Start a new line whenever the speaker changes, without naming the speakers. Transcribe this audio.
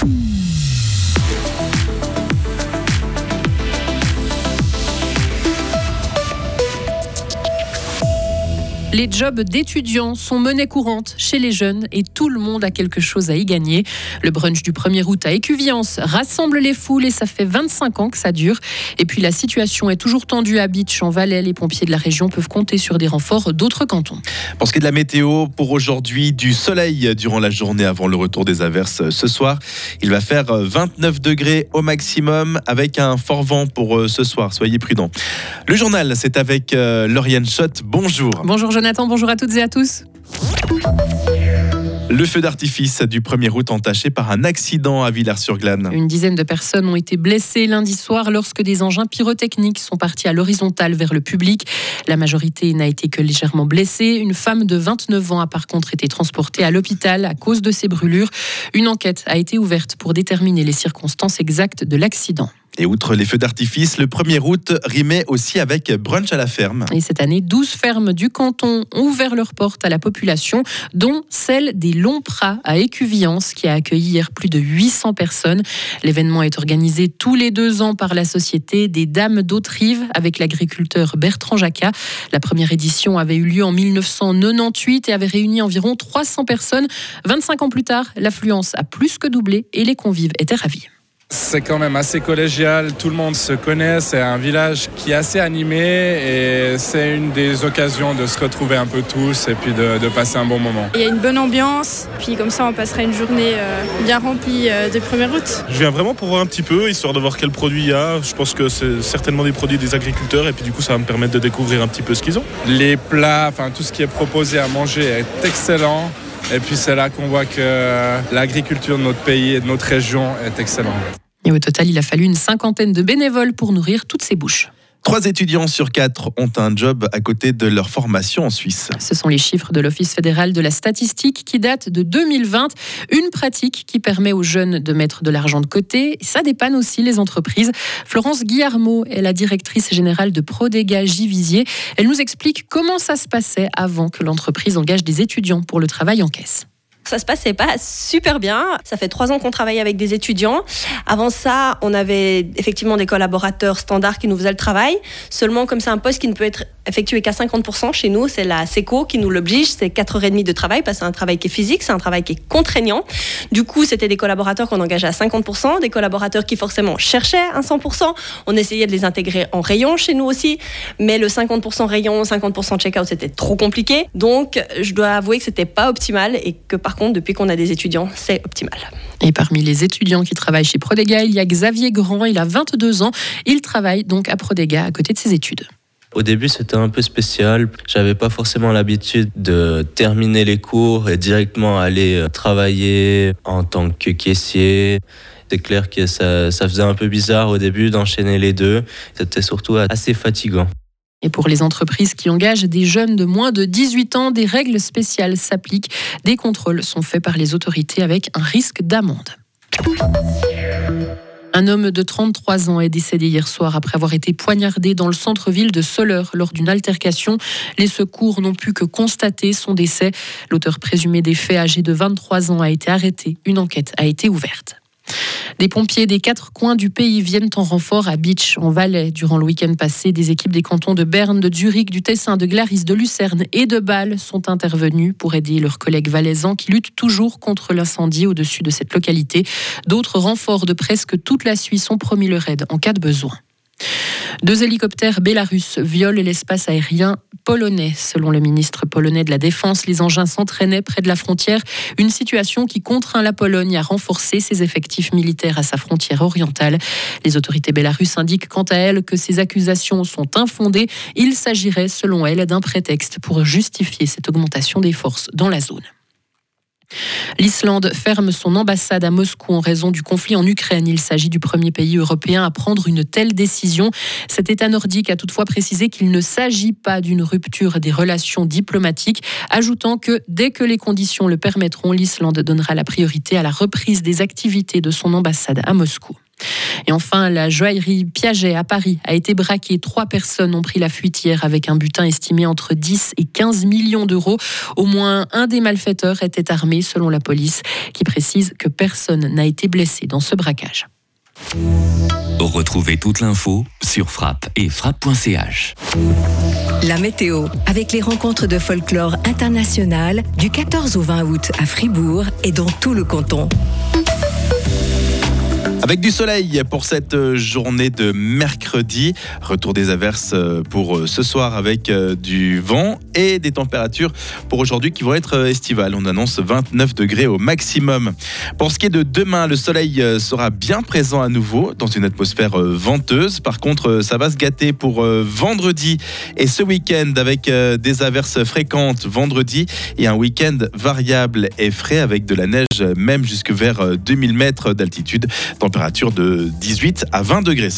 Mm-hmm. Les jobs d'étudiants sont monnaie courante chez les jeunes et tout le monde a quelque chose à y gagner. Le brunch du 1er août à Écuviance rassemble les foules et ça fait 25 ans que ça dure. Et puis la situation est toujours tendue à Beach en Valais. Les pompiers de la région peuvent compter sur des renforts d'autres cantons.
Pour ce qui est de la météo, pour aujourd'hui, du soleil durant la journée avant le retour des averses ce soir. Il va faire 29 degrés au maximum avec un fort vent pour euh, ce soir. Soyez prudents. Le journal, c'est avec euh, Lauriane Schott. Bonjour.
Bonjour Jonathan, bonjour à toutes et à tous.
Le feu d'artifice du 1er août entaché par un accident à Villars-sur-Glane.
Une dizaine de personnes ont été blessées lundi soir lorsque des engins pyrotechniques sont partis à l'horizontale vers le public. La majorité n'a été que légèrement blessée. Une femme de 29 ans a par contre été transportée à l'hôpital à cause de ses brûlures. Une enquête a été ouverte pour déterminer les circonstances exactes de l'accident.
Et outre les feux d'artifice, le 1er août rimait aussi avec brunch à la ferme.
Et cette année, 12 fermes du canton ont ouvert leurs portes à la population, dont celle des Longs Pras à Écuviance, qui a accueilli hier plus de 800 personnes. L'événement est organisé tous les deux ans par la Société des Dames d'Autrive avec l'agriculteur Bertrand Jacquat. La première édition avait eu lieu en 1998 et avait réuni environ 300 personnes. 25 ans plus tard, l'affluence a plus que doublé et les convives étaient ravis.
C'est quand même assez collégial, tout le monde se connaît, c'est un village qui est assez animé et c'est une des occasions de se retrouver un peu tous et puis de, passer un bon moment.
Il y a une bonne ambiance, puis comme ça on passera une journée euh, bien remplie euh, de 1er août.
Je viens vraiment pour voir un petit peu, histoire de voir quel produit il y a. Je pense que c'est certainement des produits des agriculteurs et puis du coup ça va me permettre de découvrir un petit peu ce qu'ils ont.
Les plats, enfin tout ce qui est proposé à manger est excellent. Et puis c'est là qu'on voit que l'agriculture de notre pays et de notre région est excellente.
Et au total, il a fallu une cinquantaine de bénévoles pour nourrir toutes ces bouches.
Trois étudiants sur quatre ont un job à côté de leur formation en Suisse.
Ce sont les chiffres de l'Office fédéral de la statistique qui datent de 2020. Une pratique qui permet aux jeunes de mettre de l'argent de côté. Ça dépanne aussi les entreprises. Florence Guillarmo est la directrice générale de Prodega Givisier. Elle nous explique comment ça se passait avant que l'entreprise engage des étudiants pour le travail en caisse.
Ça se passait pas super bien. Ça fait trois ans qu'on travaille avec des étudiants. Avant ça, on avait effectivement des collaborateurs standards qui nous faisaient le travail. Seulement, comme c'est un poste qui ne peut être effectué qu'à 50% chez nous, c'est la SECO qui nous l'oblige. C'est 4h30 de travail parce que c'est un travail qui est physique, c'est un travail qui est contraignant. Du coup, c'était des collaborateurs qu'on engageait à 50%, des collaborateurs qui forcément cherchaient un 100%. On essayait de les intégrer en rayon chez nous aussi. Mais le 50% rayon, 50% check-out, c'était trop compliqué. Donc, je dois avouer que c'était pas optimal et que par depuis qu'on a des étudiants, c'est optimal.
Et parmi les étudiants qui travaillent chez Prodega, il y a Xavier Grand, il a 22 ans. Il travaille donc à Prodega à côté de ses études.
Au début, c'était un peu spécial. J'avais pas forcément l'habitude de terminer les cours et directement aller euh, travailler en tant que caissier. C'est clair que ça, ça faisait un peu bizarre au début d'enchaîner les deux. C'était surtout assez fatigant.
Et pour les entreprises qui engagent des jeunes de moins de 18 ans, des règles spéciales s'appliquent. Des contrôles sont faits par les autorités avec un risque d'amende. Un homme de 33 ans est décédé hier soir après avoir été poignardé dans le centre-ville de Soleure lors d'une altercation. Les secours n'ont pu que constater son décès. L'auteur présumé des faits, âgé de 23 ans, a été arrêté. Une enquête a été ouverte. Des pompiers des quatre coins du pays viennent en renfort à Beach, en Valais. Durant le week-end passé, des équipes des cantons de Berne, de Zurich, du Tessin, de Glaris, de Lucerne et de Bâle sont intervenues pour aider leurs collègues valaisans qui luttent toujours contre l'incendie au-dessus de cette localité. D'autres renforts de presque toute la Suisse ont promis le raid en cas de besoin. Deux hélicoptères bélarusses violent l'espace aérien polonais. Selon le ministre polonais de la Défense, les engins s'entraînaient près de la frontière, une situation qui contraint la Pologne à renforcer ses effectifs militaires à sa frontière orientale. Les autorités bélarusses indiquent quant à elles que ces accusations sont infondées. Il s'agirait, selon elles, d'un prétexte pour justifier cette augmentation des forces dans la zone. L'Islande ferme son ambassade à Moscou en raison du conflit en Ukraine. Il s'agit du premier pays européen à prendre une telle décision. Cet État nordique a toutefois précisé qu'il ne s'agit pas d'une rupture des relations diplomatiques, ajoutant que dès que les conditions le permettront, l'Islande donnera la priorité à la reprise des activités de son ambassade à Moscou. Et enfin, la joaillerie Piaget à Paris a été braquée. Trois personnes ont pris la fuite hier avec un butin estimé entre 10 et 15 millions d'euros. Au moins un des malfaiteurs était armé, selon la police, qui précise que personne n'a été blessé dans ce braquage.
Retrouvez toute l'info sur frappe et frappe.ch.
La météo, avec les rencontres de folklore international du 14 au 20 août à Fribourg et dans tout le canton.
Avec du soleil pour cette euh, journée de mercredi. Retour des averses euh, pour euh, ce soir avec du vent et des températures pour aujourd'hui qui vont être estivales. On annonce 29 degrés au maximum. Pour ce qui est de demain, le soleil sera bien présent à nouveau dans une atmosphère venteuse. Par contre, ça va se gâter pour vendredi et ce week-end avec des averses fréquentes vendredi et un week-end variable et frais avec de la neige même jusque vers 2000 mètres d'altitude température de 18 à 20 degrés.